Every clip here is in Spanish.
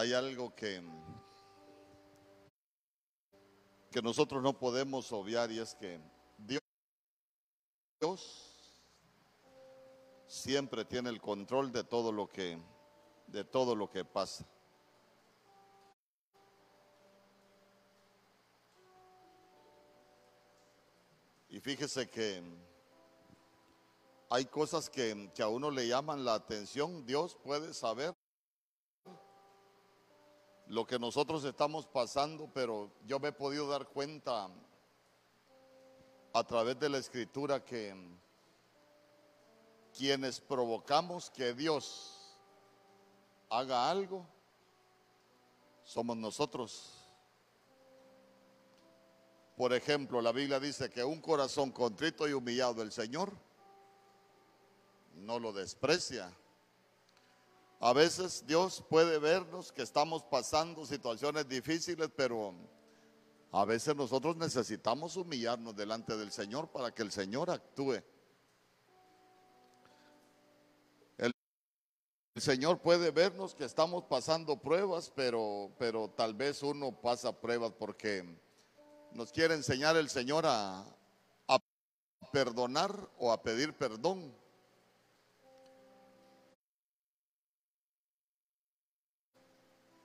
hay algo que, que nosotros no podemos obviar y es que Dios, siempre tiene el control de todo lo que de todo lo que pasa. Y fíjese que hay cosas que, que, a uno le llaman la atención. Dios puede saber lo que nosotros estamos pasando, pero yo me he podido dar cuenta a través de la escritura que quienes provocamos que Dios haga algo, somos nosotros. Por ejemplo, la Biblia dice que un corazón contrito y humillado del Señor no lo desprecia. A veces Dios puede vernos que estamos pasando situaciones difíciles, pero a veces nosotros necesitamos humillarnos delante del Señor para que el Señor actúe. El, Señor puede vernos que estamos pasando pruebas, pero, pero tal vez uno pasa pruebas porque nos quiere enseñar el Señor a, a perdonar o a pedir perdón.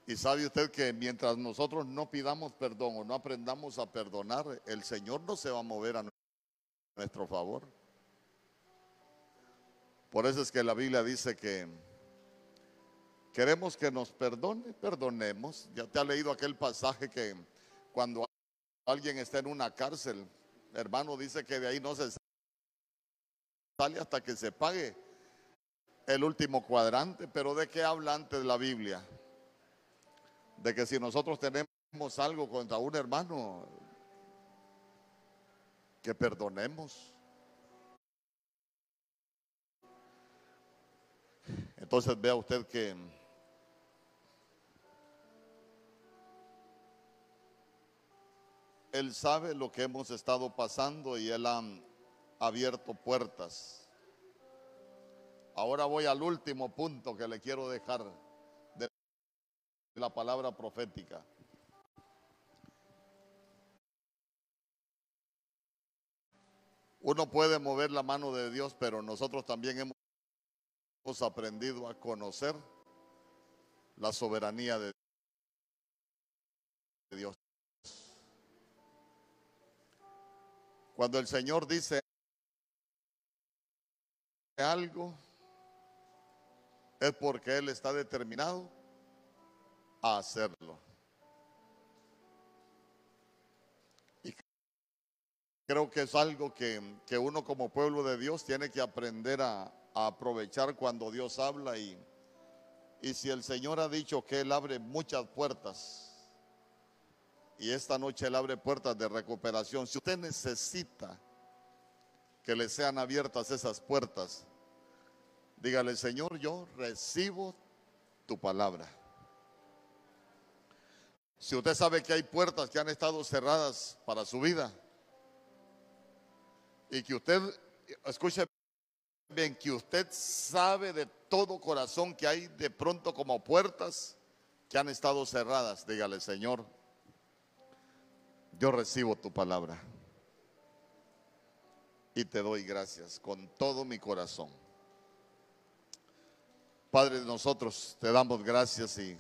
Y sabe usted que mientras nosotros no pidamos perdón o no aprendamos a perdonar, el Señor no se va a mover a nuestro favor. Por eso es que la Biblia dice que queremos que nos perdone, perdonemos. Ya te ha leído aquel pasaje que cuando alguien está en una cárcel, hermano dice que de ahí no se sale hasta que se pague el último cuadrante. Pero ¿de qué habla antes la Biblia? De que si nosotros tenemos algo contra un hermano, que perdonemos. Entonces vea usted que Él sabe lo que hemos estado pasando y Él ha abierto puertas. Ahora voy al último punto que le quiero dejar la palabra profética. Uno puede mover la mano de Dios, pero nosotros también hemos aprendido a conocer la soberanía de Dios. Cuando el Señor dice algo, es porque Él está determinado a hacerlo. Y creo que es algo que, uno como pueblo de Dios tiene que aprender a, a aprovechar cuando Dios habla y, y si el Señor ha dicho que Él abre muchas puertas y esta noche Él abre puertas de recuperación, si usted necesita que le sean abiertas esas puertas, dígale Señor, yo recibo tu palabra. Si usted sabe que hay puertas que han estado cerradas para su vida y que usted, escuche bien, que usted sabe de todo corazón que hay de pronto como puertas que han estado cerradas, dígale, Señor, yo recibo tu palabra y te doy gracias con todo mi corazón. Padre, nosotros te damos gracias y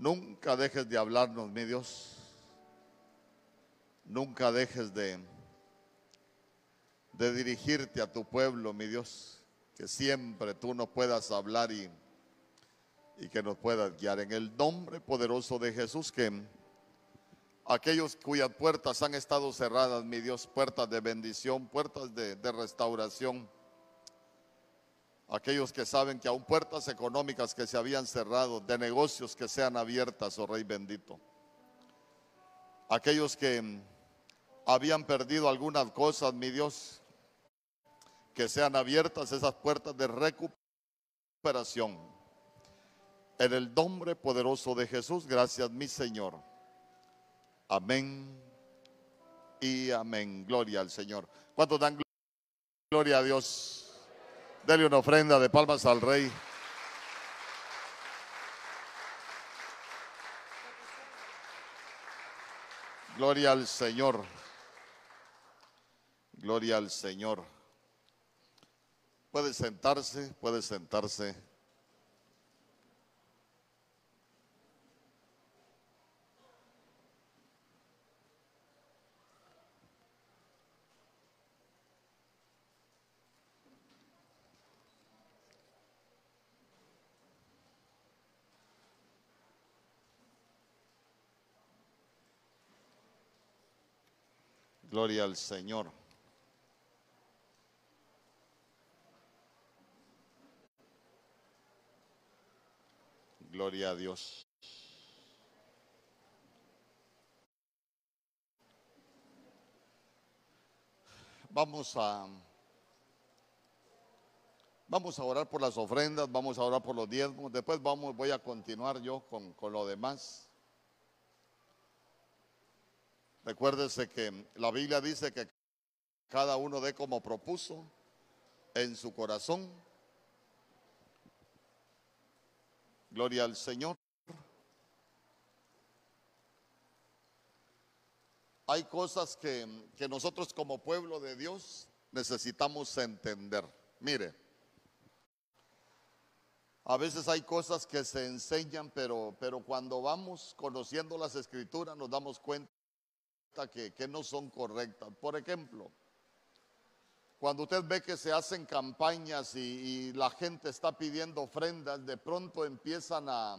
Nunca dejes de hablarnos, mi Dios. Nunca dejes de, dirigirte a tu pueblo, mi Dios. Que siempre tú nos puedas hablar y, que nos puedas guiar. En el nombre poderoso de Jesús, que aquellos cuyas puertas han estado cerradas, mi Dios, puertas de bendición, puertas de restauración aquellos que saben que aún puertas económicas que se habían cerrado, de negocios que sean abiertas, oh Rey bendito. Aquellos que mm, habían perdido algunas cosas, mi Dios, que sean abiertas esas puertas de recuperación. En el nombre poderoso de Jesús, gracias mi Señor. Amén y amén. Gloria al Señor. ¿Cuántos dan gloria a Dios? Dele una ofrenda de palmas al rey. Gloria al Señor. Gloria al Señor. Puede sentarse, puede sentarse. Gloria al Señor. Gloria a Dios. Vamos a vamos a orar por las ofrendas, vamos a orar por los diezmos, después vamos voy a continuar yo con, con lo demás. Recuérdese que la Biblia dice que cada uno dé como propuso en su corazón. Gloria al Señor. Hay cosas que, que, nosotros como pueblo de Dios necesitamos entender. Mire, a veces hay cosas que se enseñan, pero, pero cuando vamos conociendo las escrituras nos damos cuenta que, no son correctas. Por ejemplo, cuando usted ve que se hacen campañas y, la gente está pidiendo ofrendas, de pronto empiezan a,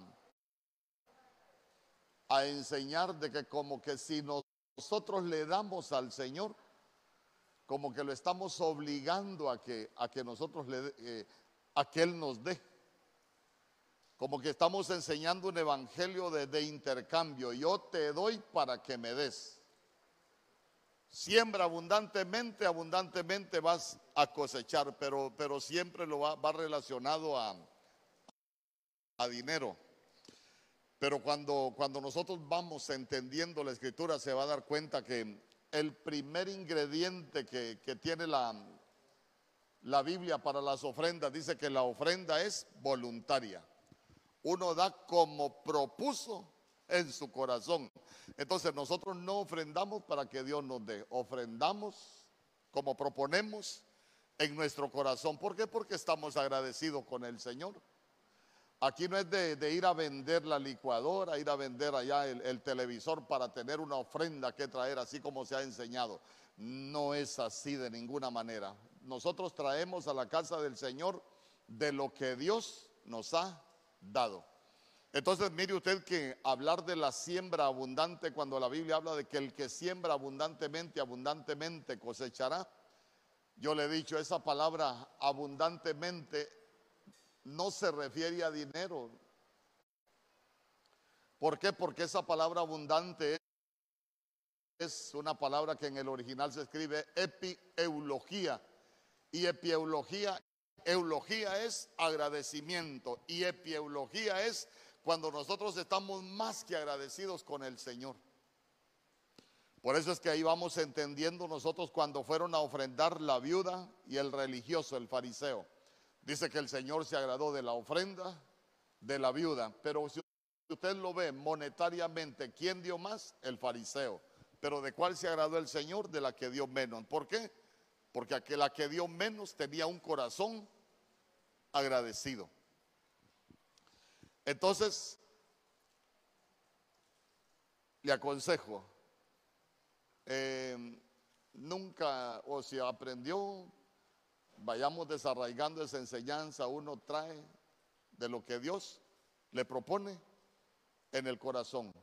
enseñar de que como que si nosotros le damos al Señor, como que lo estamos obligando a que, a que nosotros le, eh, a que Él nos dé. Como que estamos enseñando un evangelio de intercambio. Yo te doy para que me des. Siembra abundantemente, abundantemente vas a cosechar, pero, pero siempre lo va, va relacionado a, a, dinero. Pero cuando, cuando nosotros vamos entendiendo la escritura, se va a dar cuenta que el primer ingrediente que, que tiene la, la Biblia para las ofrendas dice que la ofrenda es voluntaria. Uno da como propuso en su corazón. Entonces nosotros no ofrendamos para que Dios nos dé, ofrendamos como proponemos en nuestro corazón. ¿Por qué? Porque estamos agradecidos con el Señor. Aquí no es de, ir a vender la licuadora, ir a vender allá el televisor para tener una ofrenda que traer, así como se ha enseñado. No es así de ninguna manera. Nosotros traemos a la casa del Señor de lo que Dios nos ha dado. Entonces mire usted que hablar de la siembra abundante, cuando la Biblia habla de que el que siembra abundantemente, abundantemente cosechará, yo le he dicho, esa palabra abundantemente no se refiere a dinero. ¿Por qué? Porque esa palabra abundante es una palabra que en el original se escribe epieulogía. Y epieulogía, eulogía es agradecimiento y epieulogía es cuando nosotros estamos más que agradecidos con el Señor. Por eso es que ahí vamos entendiendo nosotros cuando fueron a ofrendar la viuda y el religioso, el fariseo. Dice que el Señor se agradó de la ofrenda de la viuda, pero si usted lo ve monetariamente, ¿quién dio más? El fariseo. Pero ¿de cuál se agradó el Señor? De la que dio menos. ¿Por qué? Porque la que dio menos tenía un corazón agradecido. Entonces, le aconsejo, eh, nunca, o si aprendió, vayamos desarraigando esa enseñanza, uno trae de lo que Dios le propone en el corazón,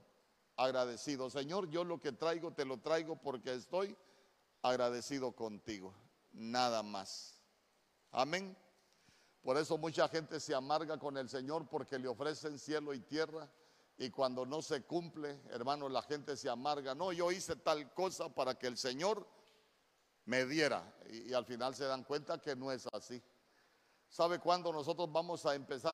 agradecido. Señor, yo lo que traigo te lo traigo porque estoy agradecido contigo, nada más. Amén. Por eso mucha gente se amarga con el Señor porque le ofrecen cielo y tierra y cuando no se cumple, hermano, la gente se amarga. No, yo hice tal cosa para que el Señor me diera y, al final se dan cuenta que no es así. ¿Sabe cuándo nosotros vamos a empezar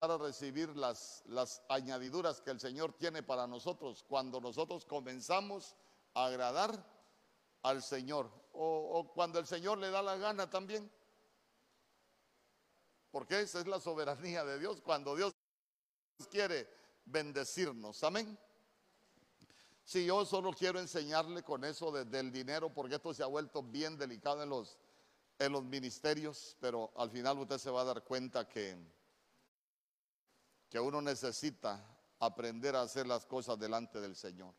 a recibir las, las añadiduras que el Señor tiene para nosotros? Cuando nosotros comenzamos a agradar al Señor o, o cuando el Señor le da la gana también. Porque esa es la soberanía de Dios cuando Dios quiere bendecirnos. Amén. Sí, yo solo quiero enseñarle con eso del dinero, porque esto se ha vuelto bien delicado en los, en los ministerios, pero al final usted se va a dar cuenta que, que uno necesita aprender a hacer las cosas delante del Señor.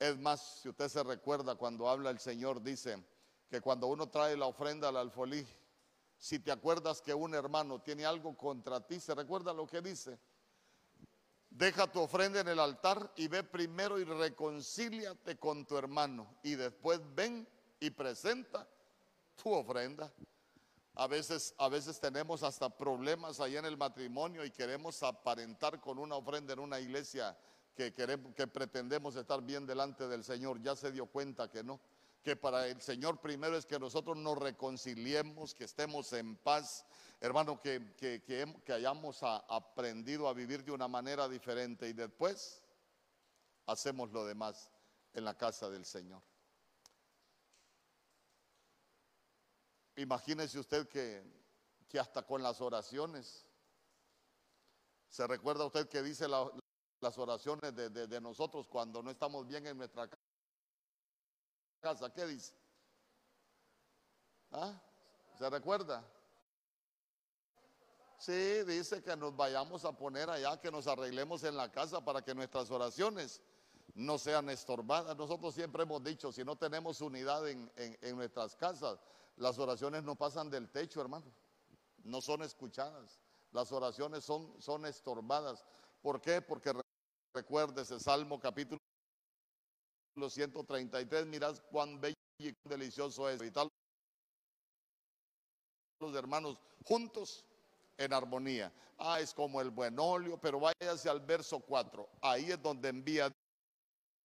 Es más, si usted se recuerda cuando habla el Señor, dice que cuando uno trae la ofrenda al alfolí, si te acuerdas que un hermano tiene algo contra ti, ¿se recuerda lo que dice? Deja tu ofrenda en el altar y ve primero y reconcíliate con tu hermano y después ven y presenta tu ofrenda. A veces, a veces tenemos hasta problemas ahí en el matrimonio y queremos aparentar con una ofrenda en una iglesia que, queremos, que pretendemos estar bien delante del Señor. Ya se dio cuenta que no que para el Señor primero es que nosotros nos reconciliemos, que estemos en paz, hermano, que, que, hayamos aprendido a vivir de una manera diferente y después hacemos lo demás en la casa del Señor. Imagínese usted que, que hasta con las oraciones, ¿se recuerda usted que dice las oraciones de, de nosotros cuando no estamos bien en nuestra casa? Casa, ¿qué dice? ¿Ah? ¿Se recuerda? Sí, dice que nos vayamos a poner allá, que nos arreglemos en la casa para que nuestras oraciones no sean estorbadas. Nosotros siempre hemos dicho, si no tenemos unidad en, nuestras casas, las oraciones no pasan del techo, hermano. No son escuchadas. Las oraciones son, son estorbadas. ¿Por qué? Porque ese Salmo capítulo 133, mirad cuán bello y cuán delicioso es. Tal, los hermanos juntos en armonía. Ah, es como el buen óleo, pero váyase al verso 4. Ahí es donde envía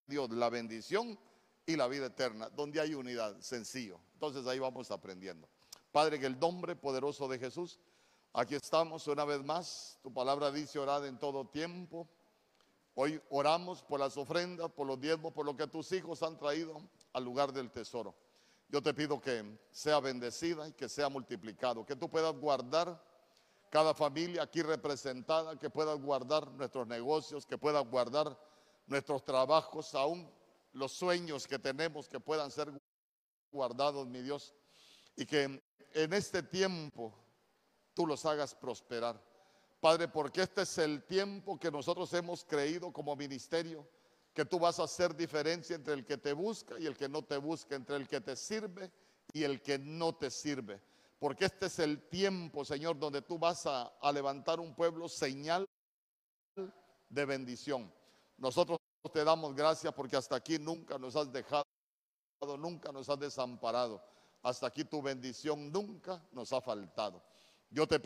Dios la bendición y la vida eterna, donde hay unidad, sencillo. Entonces ahí vamos aprendiendo. Padre, que el nombre poderoso de Jesús, aquí estamos una vez más. Tu palabra dice orad en todo tiempo Hoy oramos por las ofrendas, por los diezmos, por lo que tus hijos han traído al lugar del tesoro. Yo te pido que sea bendecida y que sea multiplicado, que tú puedas guardar cada familia aquí representada, que puedas guardar nuestros negocios, que puedas guardar nuestros trabajos, aún los sueños que tenemos que puedan ser guardados, mi Dios, y que en este tiempo tú los hagas prosperar. Padre, porque este es el tiempo que nosotros hemos creído como ministerio, que tú vas a hacer diferencia entre el que te busca y el que no te busca, entre el que te sirve y el que no te sirve. Porque este es el tiempo, Señor, donde tú vas a, levantar un pueblo señal de bendición. Nosotros te damos gracias porque hasta aquí nunca nos has dejado, nunca nos has desamparado. Hasta aquí tu bendición nunca nos ha faltado. Yo te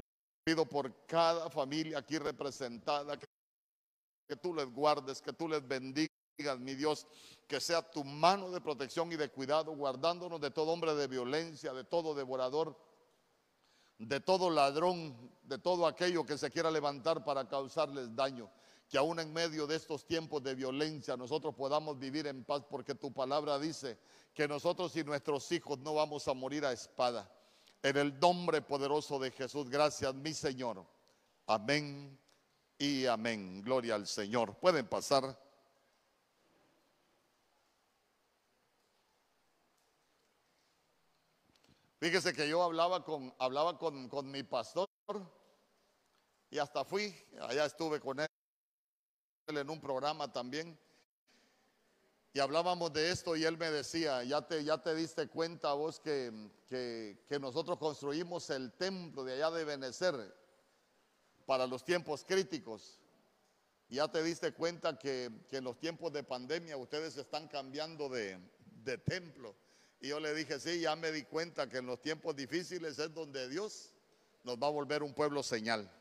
Pido por cada familia aquí representada que, tú les guardes, que tú les bendigas, mi Dios, que sea tu mano de protección y de cuidado, guardándonos de todo hombre de violencia, de todo devorador, de todo ladrón, de todo aquello que se quiera levantar para causarles daño. Que aún en medio de estos tiempos de violencia nosotros podamos vivir en paz, porque tu palabra dice que nosotros y nuestros hijos no vamos a morir a espada. En el nombre poderoso de Jesús, gracias mi Señor. Amén y amén. Gloria al Señor. Pueden pasar. Fíjese que yo hablaba con, hablaba con, con mi pastor y hasta fui, allá estuve con él en un programa también. Y hablábamos de esto y él me decía, ya te, ya te diste cuenta vos que, que, nosotros construimos el templo de allá de Benecer para los tiempos críticos. Ya te diste cuenta que, que en los tiempos de pandemia ustedes están cambiando de, de templo. Y yo le dije, sí, ya me di cuenta que en los tiempos difíciles es donde Dios nos va a volver un pueblo señal.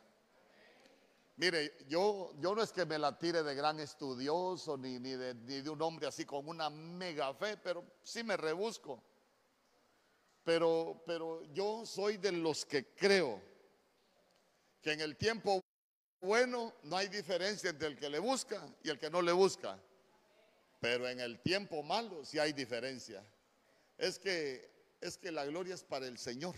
Mire, yo, yo no es que me la tire de gran estudioso ni, ni, de, ni de un hombre así con una mega fe, pero sí me rebusco. Pero, pero yo soy de los que creo que en el tiempo bueno no hay diferencia entre el que le busca y el que no le busca. Pero en el tiempo malo sí hay diferencia. Es que, es que la gloria es para el Señor.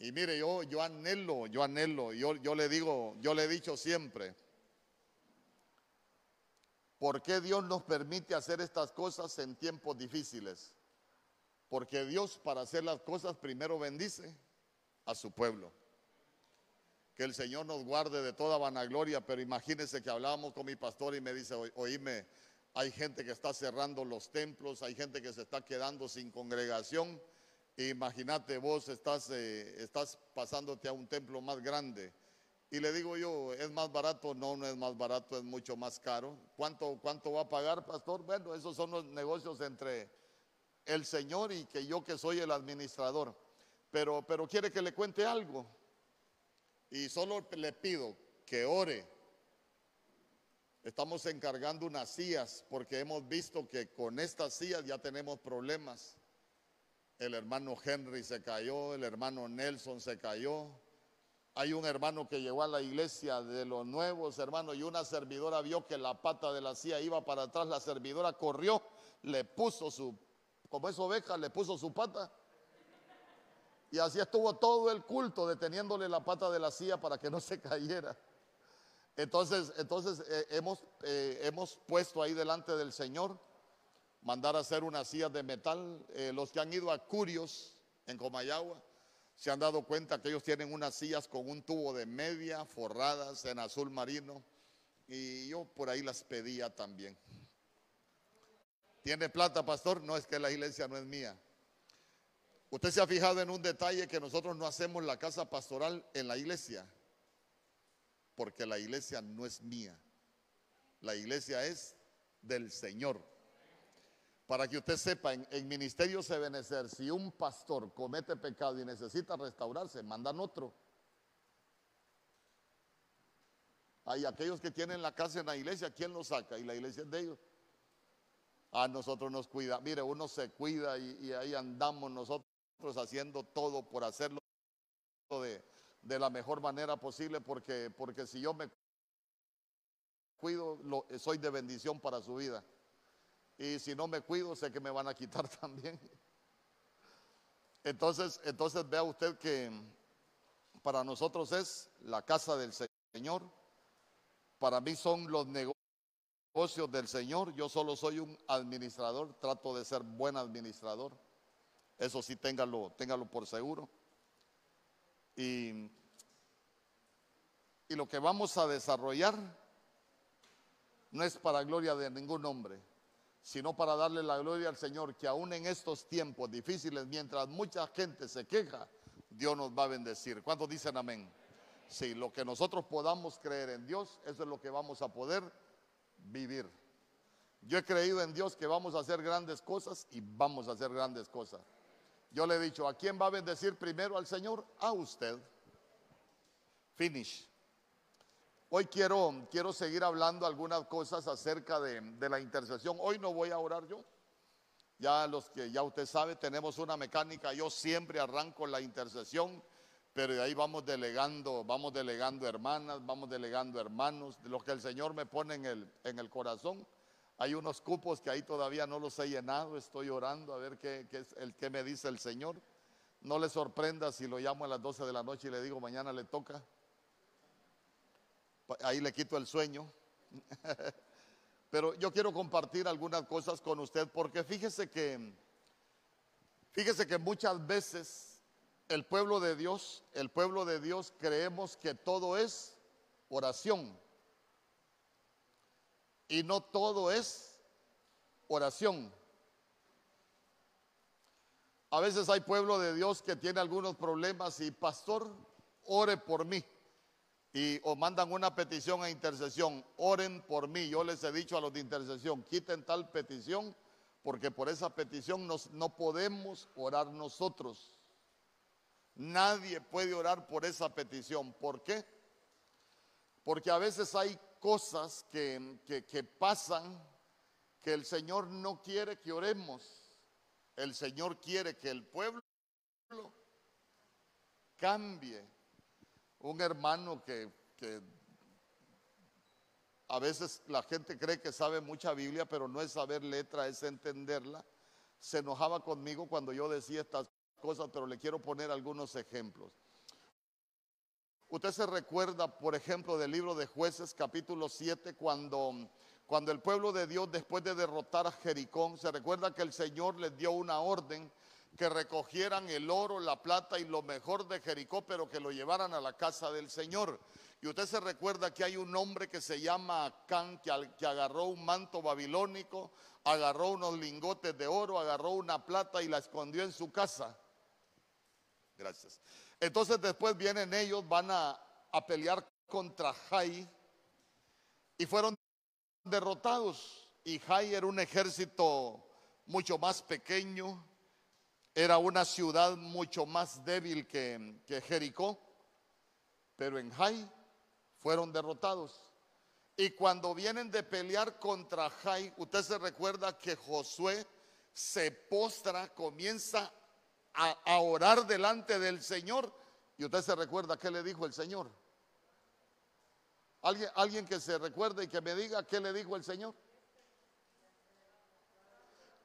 Y mire, yo, yo anhelo, yo anhelo, yo, yo le digo, yo le he dicho siempre, ¿Por qué Dios nos permite hacer estas cosas en tiempos difíciles? Porque Dios para hacer las cosas primero bendice a su pueblo. Que el Señor nos guarde de toda vanagloria, pero imagínense que hablábamos con mi pastor y me dice, oíme, hay gente que está cerrando los templos, hay gente que se está quedando sin congregación. Imagínate, vos estás, eh, estás pasándote a un templo más grande. Y le digo yo, ¿es más barato? No, no es más barato, es mucho más caro. ¿Cuánto, cuánto va a pagar, pastor? Bueno, esos son los negocios entre el Señor y que yo que soy el administrador. Pero, pero quiere que le cuente algo. Y solo le pido que ore Estamos encargando unas sillas porque hemos visto que con estas sillas ya tenemos problemas. El hermano Henry se cayó, el hermano Nelson se cayó. Hay un hermano que llegó a la iglesia de los nuevos hermanos y una servidora vio que la pata de la silla iba para atrás. La servidora corrió, le puso su, como es oveja, le puso su pata. Y así estuvo todo el culto deteniéndole la pata de la silla para que no se cayera. Entonces, entonces eh, hemos, eh, hemos puesto ahí delante del Señor, mandar a hacer unas sillas de metal. Eh, los que han ido a Curios en Comayagua se han dado cuenta que ellos tienen unas sillas con un tubo de media forradas en azul marino y yo por ahí las pedía también. ¿Tiene plata, pastor? No es que la iglesia no es mía. Usted se ha fijado en un detalle que nosotros no hacemos la casa pastoral en la iglesia porque la iglesia no es mía. La iglesia es del Señor. Para que usted sepa, en, en Ministerio Sebenecer, si un pastor comete pecado y necesita restaurarse, mandan otro. Hay aquellos que tienen la casa en la iglesia, ¿quién lo saca? Y la iglesia es de ellos. A nosotros nos cuida. Mire, uno se cuida y, ahí andamos nosotros haciendo todo por hacerlo de, de la mejor manera posible porque, porque si yo me cuido, lo, soy de bendición para su vida. Y si no me cuido, sé que me van a quitar también. Entonces, entonces vea usted que para nosotros es la casa del Señor. Para mí son los negocios del Señor. Yo solo soy un administrador, trato de ser buen administrador. Eso sí, téngalo, téngalo por seguro. Y, lo que vamos a desarrollar no es para gloria de ningún hombre, sino para darle la gloria al Señor, que aún en estos tiempos difíciles, mientras mucha gente se queja, Dios nos va a bendecir. ¿Cuántos dicen amén? Sí, lo que nosotros podamos creer en Dios, eso es lo que vamos a poder vivir. Yo he creído en Dios que vamos a hacer grandes cosas y vamos a hacer grandes cosas. Yo le he dicho, ¿a quién va a bendecir primero al Señor? A usted. Finish. Hoy quiero, quiero seguir hablando algunas cosas acerca de, de, la intercesión. Hoy no voy a orar yo. Ya los que ya usted sabe, tenemos una mecánica. Yo siempre arranco la intercesión, pero de ahí vamos delegando, vamos delegando hermanas, vamos delegando hermanos, lo que el Señor me pone en el, en el corazón. Hay unos cupos que ahí todavía no los he llenado, estoy orando a ver qué, es el que me dice el Señor. No le sorprenda si lo llamo a las 12 de la noche y le digo mañana le toca. Ahí le quito el sueño. Pero yo quiero compartir algunas cosas con usted porque fíjese que fíjese que muchas veces el pueblo de Dios, el pueblo de Dios creemos que todo es oración y no todo es oración. A veces hay pueblo de Dios que tiene algunos problemas y pastor, ore por mí. Y o mandan una petición a intercesión, oren por mí. Yo les he dicho a los de intercesión, quiten tal petición porque por esa petición nos, no podemos orar nosotros. Nadie puede orar por esa petición. ¿Por qué? Porque a veces hay cosas que, que, pasan que el Señor no quiere que oremos. El Señor quiere que el pueblo cambie. Un hermano que, a veces la gente cree que sabe mucha Biblia, pero no es saber letra, es entenderla. Se enojaba conmigo cuando yo decía estas cosas, pero le quiero poner algunos ejemplos. Usted se recuerda, por ejemplo, del libro de jueces capítulo 7, cuando, cuando el pueblo de Dios después de derrotar a Jericó, se recuerda que el Señor les dio una orden que recogieran el oro, la plata y lo mejor de Jericó, pero que lo llevaran a la casa del Señor. Y usted se recuerda que hay un hombre que se llama Acán, que, que agarró un manto babilónico, agarró unos lingotes de oro, agarró una plata y la escondió en su casa. Gracias. Entonces después vienen ellos, van a, a pelear contra Jai y fueron derrotados. Y Jai era un ejército mucho más pequeño, era una ciudad mucho más débil que, Jericó, pero en Jai fueron derrotados. Y cuando vienen de pelear contra Jai, usted se recuerda que Josué se postra, comienza a, a, orar delante del Señor. Y usted se recuerda qué le dijo el Señor. ¿Alguien, alguien que se recuerde y que me diga qué le dijo el Señor.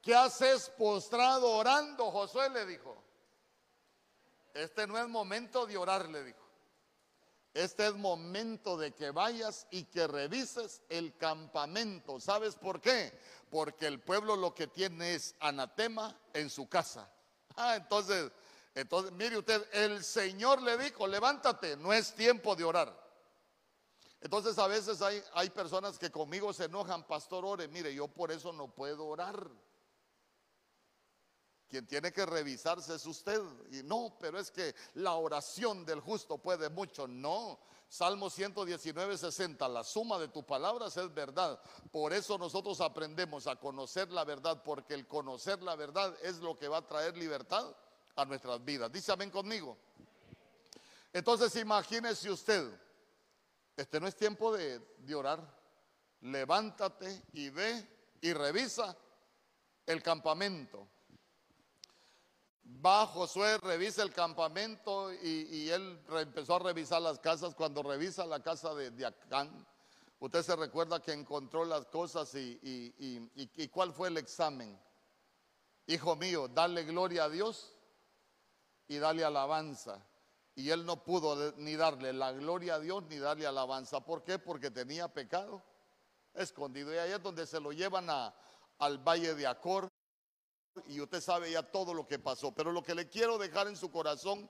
¿Qué haces postrado orando? Josué le dijo. Este no es momento de orar, le dijo. Este es momento de que vayas y que revises el campamento. ¿Sabes por qué? Porque el pueblo lo que tiene es anatema en su casa. Ah, entonces, entonces, mire usted, el Señor le dijo, levántate, no es tiempo de orar. Entonces a veces hay, hay personas que conmigo se enojan, pastor, ore, mire, yo por eso no puedo orar. Quien tiene que revisarse es usted. Y no, pero es que la oración del justo puede mucho. No. Salmo 119, 60. La suma de tus palabras es verdad. Por eso nosotros aprendemos a conocer la verdad, porque el conocer la verdad es lo que va a traer libertad a nuestras vidas. Dice amén conmigo. Entonces imagínese usted, este no es tiempo de, de orar. Levántate y ve y revisa el campamento Va Josué, revisa el campamento y, él empezó a revisar las casas. Cuando revisa la casa de, Acán, usted se recuerda que encontró las cosas y, cuál fue el examen. Hijo mío, dale gloria a Dios y dale alabanza. Y él no pudo ni darle la gloria a Dios ni darle alabanza. ¿Por qué? Porque tenía pecado escondido. Y ahí es donde se lo llevan al valle de Acor y usted sabe ya todo lo que pasó. Pero lo que le quiero dejar en su corazón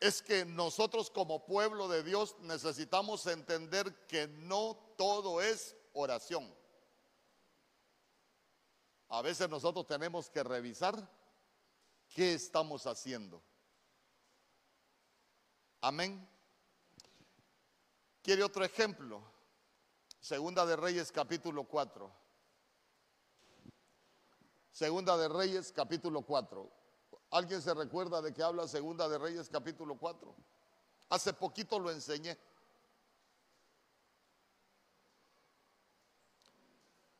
es que nosotros como pueblo de Dios necesitamos entender que no todo es oración. A veces nosotros tenemos que revisar qué estamos haciendo. Amén. ¿Quiere otro ejemplo? Segunda de Reyes capítulo 4. Segunda de Reyes, capítulo 4. ¿Alguien se recuerda de que habla Segunda de Reyes, capítulo 4? Hace poquito lo enseñé.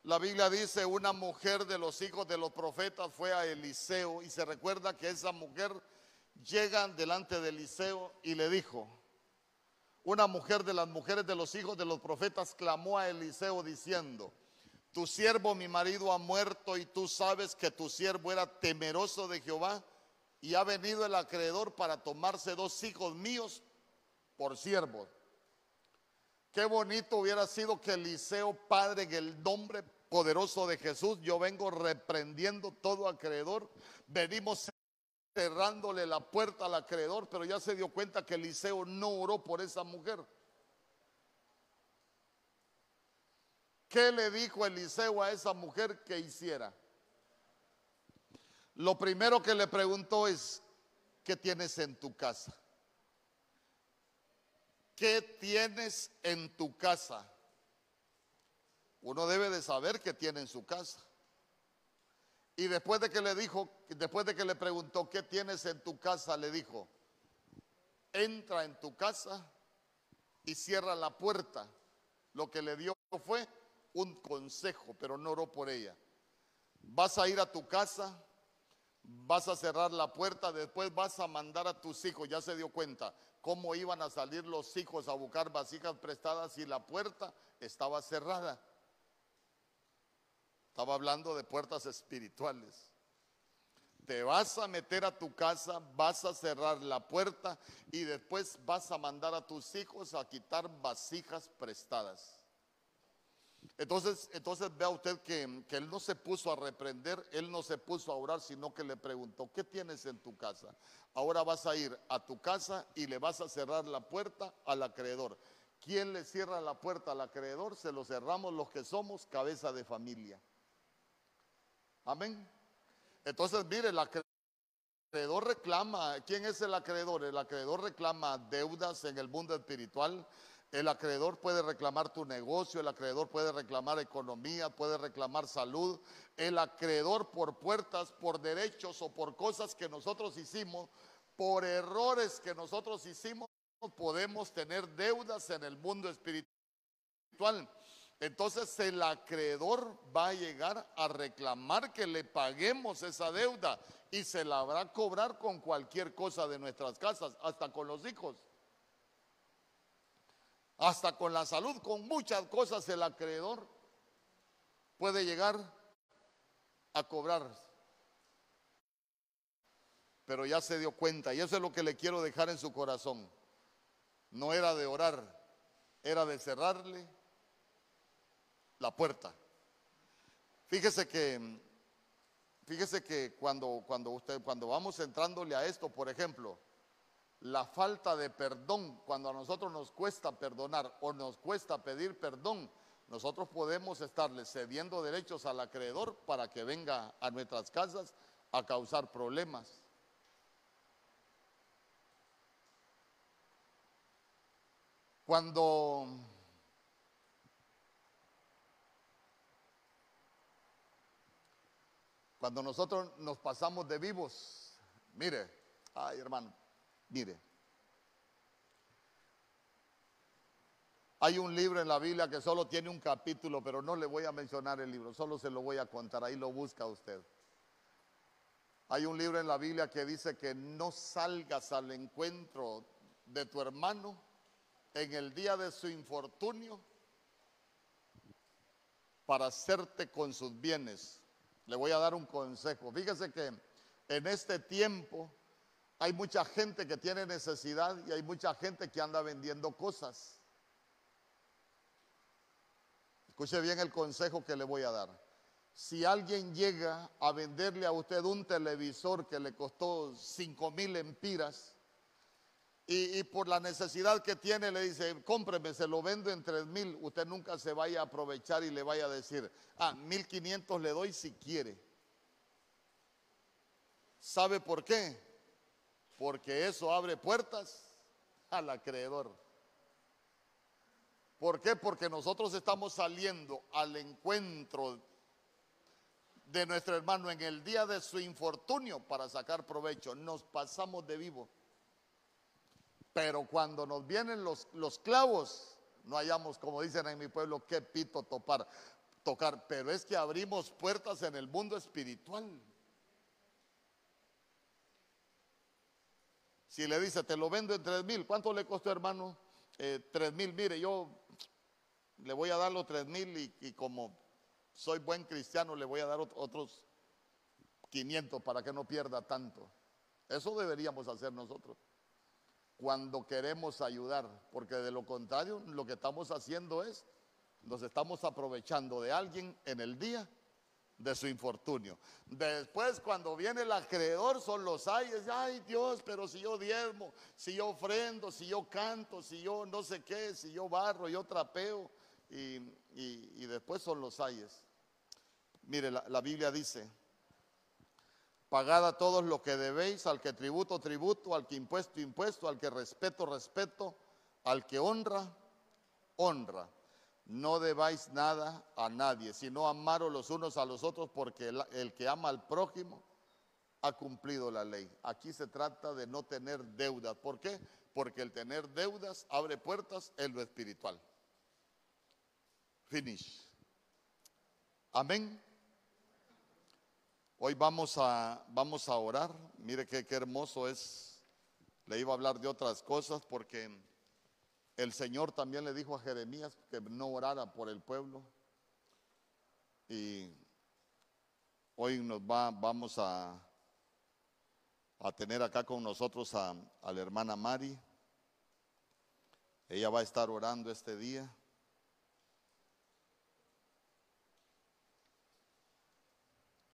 La Biblia dice, una mujer de los hijos de los profetas fue a Eliseo y se recuerda que esa mujer llega delante de Eliseo y le dijo, una mujer de las mujeres de los hijos de los profetas clamó a Eliseo diciendo, tu siervo, mi marido, ha muerto y tú sabes que tu siervo era temeroso de Jehová y ha venido el acreedor para tomarse dos hijos míos por siervos. Qué bonito hubiera sido que Eliseo, Padre, en el nombre poderoso de Jesús, yo vengo reprendiendo todo acreedor. Venimos cerrándole la puerta al acreedor, pero ya se dio cuenta que Eliseo no oró por esa mujer. ¿Qué le dijo Eliseo a esa mujer que hiciera? Lo primero que le preguntó es, ¿qué tienes en tu casa? ¿Qué tienes en tu casa? Uno debe de saber qué tiene en su casa. Y después de que le dijo, después de que le preguntó, ¿qué tienes en tu casa? Le dijo, entra en tu casa y cierra la puerta. Lo que le dio fue un consejo, pero no oró por ella. Vas a ir a tu casa, vas a cerrar la puerta, después vas a mandar a tus hijos, ya se dio cuenta cómo iban a salir los hijos a buscar vasijas prestadas y la puerta estaba cerrada. Estaba hablando de puertas espirituales. Te vas a meter a tu casa, vas a cerrar la puerta y después vas a mandar a tus hijos a quitar vasijas prestadas. Entonces, entonces vea usted que, que, él no se puso a reprender, él no se puso a orar, sino que le preguntó, ¿qué tienes en tu casa? Ahora vas a ir a tu casa y le vas a cerrar la puerta al acreedor. ¿Quién le cierra la puerta al acreedor? Se lo cerramos los que somos cabeza de familia. Amén. Entonces, mire, el acreedor reclama, ¿quién es el acreedor? El acreedor reclama deudas en el mundo espiritual, el acreedor puede reclamar tu negocio, el acreedor puede reclamar economía, puede reclamar salud. El acreedor por puertas, por derechos o por cosas que nosotros hicimos, por errores que nosotros hicimos, podemos tener deudas en el mundo espiritual. Entonces el acreedor va a llegar a reclamar que le paguemos esa deuda y se la habrá cobrar con cualquier cosa de nuestras casas, hasta con los hijos hasta con la salud, con muchas cosas el acreedor puede llegar a cobrar. Pero ya se dio cuenta y eso es lo que le quiero dejar en su corazón. No era de orar, era de cerrarle la puerta. Fíjese que fíjese que cuando cuando usted cuando vamos entrándole a esto, por ejemplo, la falta de perdón, cuando a nosotros nos cuesta perdonar o nos cuesta pedir perdón, nosotros podemos estarle cediendo derechos al acreedor para que venga a nuestras casas a causar problemas. Cuando cuando nosotros nos pasamos de vivos, mire, ay hermano, Mire, hay un libro en la Biblia que solo tiene un capítulo, pero no le voy a mencionar el libro, solo se lo voy a contar, ahí lo busca usted. Hay un libro en la Biblia que dice que no salgas al encuentro de tu hermano en el día de su infortunio para hacerte con sus bienes. Le voy a dar un consejo. Fíjese que en este tiempo hay mucha gente que tiene necesidad y hay mucha gente que anda vendiendo cosas. Escuche bien el consejo que le voy a dar. Si alguien llega a venderle a usted un televisor que le costó 5 mil empiras y, por la necesidad que tiene le dice, cómpreme, se lo vendo en 3 mil, usted nunca se vaya a aprovechar y le vaya a decir, ah, 1500 le doy si quiere. ¿Sabe por qué? Porque eso abre puertas al acreedor. ¿Por qué? Porque nosotros estamos saliendo al encuentro de nuestro hermano en el día de su infortunio para sacar provecho. Nos pasamos de vivo. Pero cuando nos vienen los, los clavos, no hallamos, como dicen en mi pueblo, qué pito topar, tocar. Pero es que abrimos puertas en el mundo espiritual. Si le dice, te lo vendo en tres mil, ¿cuánto le costó, hermano? Eh, tres mil, mire, yo le voy a dar los tres mil y, como soy buen cristiano, le voy a dar otros 500 para que no pierda tanto. Eso deberíamos hacer nosotros cuando queremos ayudar, porque de lo contrario lo que estamos haciendo es, nos estamos aprovechando de alguien en el día de su infortunio. Después, cuando viene el acreedor, son los ayes. Ay, Dios, pero si yo diezmo, si yo ofrendo, si yo canto, si yo no sé qué, si yo barro, yo trapeo. Y, y, después son los ayes. Mire, la, la Biblia dice: Pagad a todos lo que debéis, al que tributo, tributo, al que impuesto, impuesto, al que respeto, respeto, al que honra, honra no debáis nada a nadie, sino amaros los unos a los otros, porque el, que ama al prójimo ha cumplido la ley. Aquí se trata de no tener deudas. ¿Por qué? Porque el tener deudas abre puertas en lo espiritual. Finish. Amén. Hoy vamos a, vamos a orar. Mire qué, qué hermoso es. Le iba a hablar de otras cosas porque el Señor también le dijo a Jeremías que no orara por el pueblo. Y hoy nos va, vamos a, a tener acá con nosotros a, a la hermana Mari. Ella va a estar orando este día.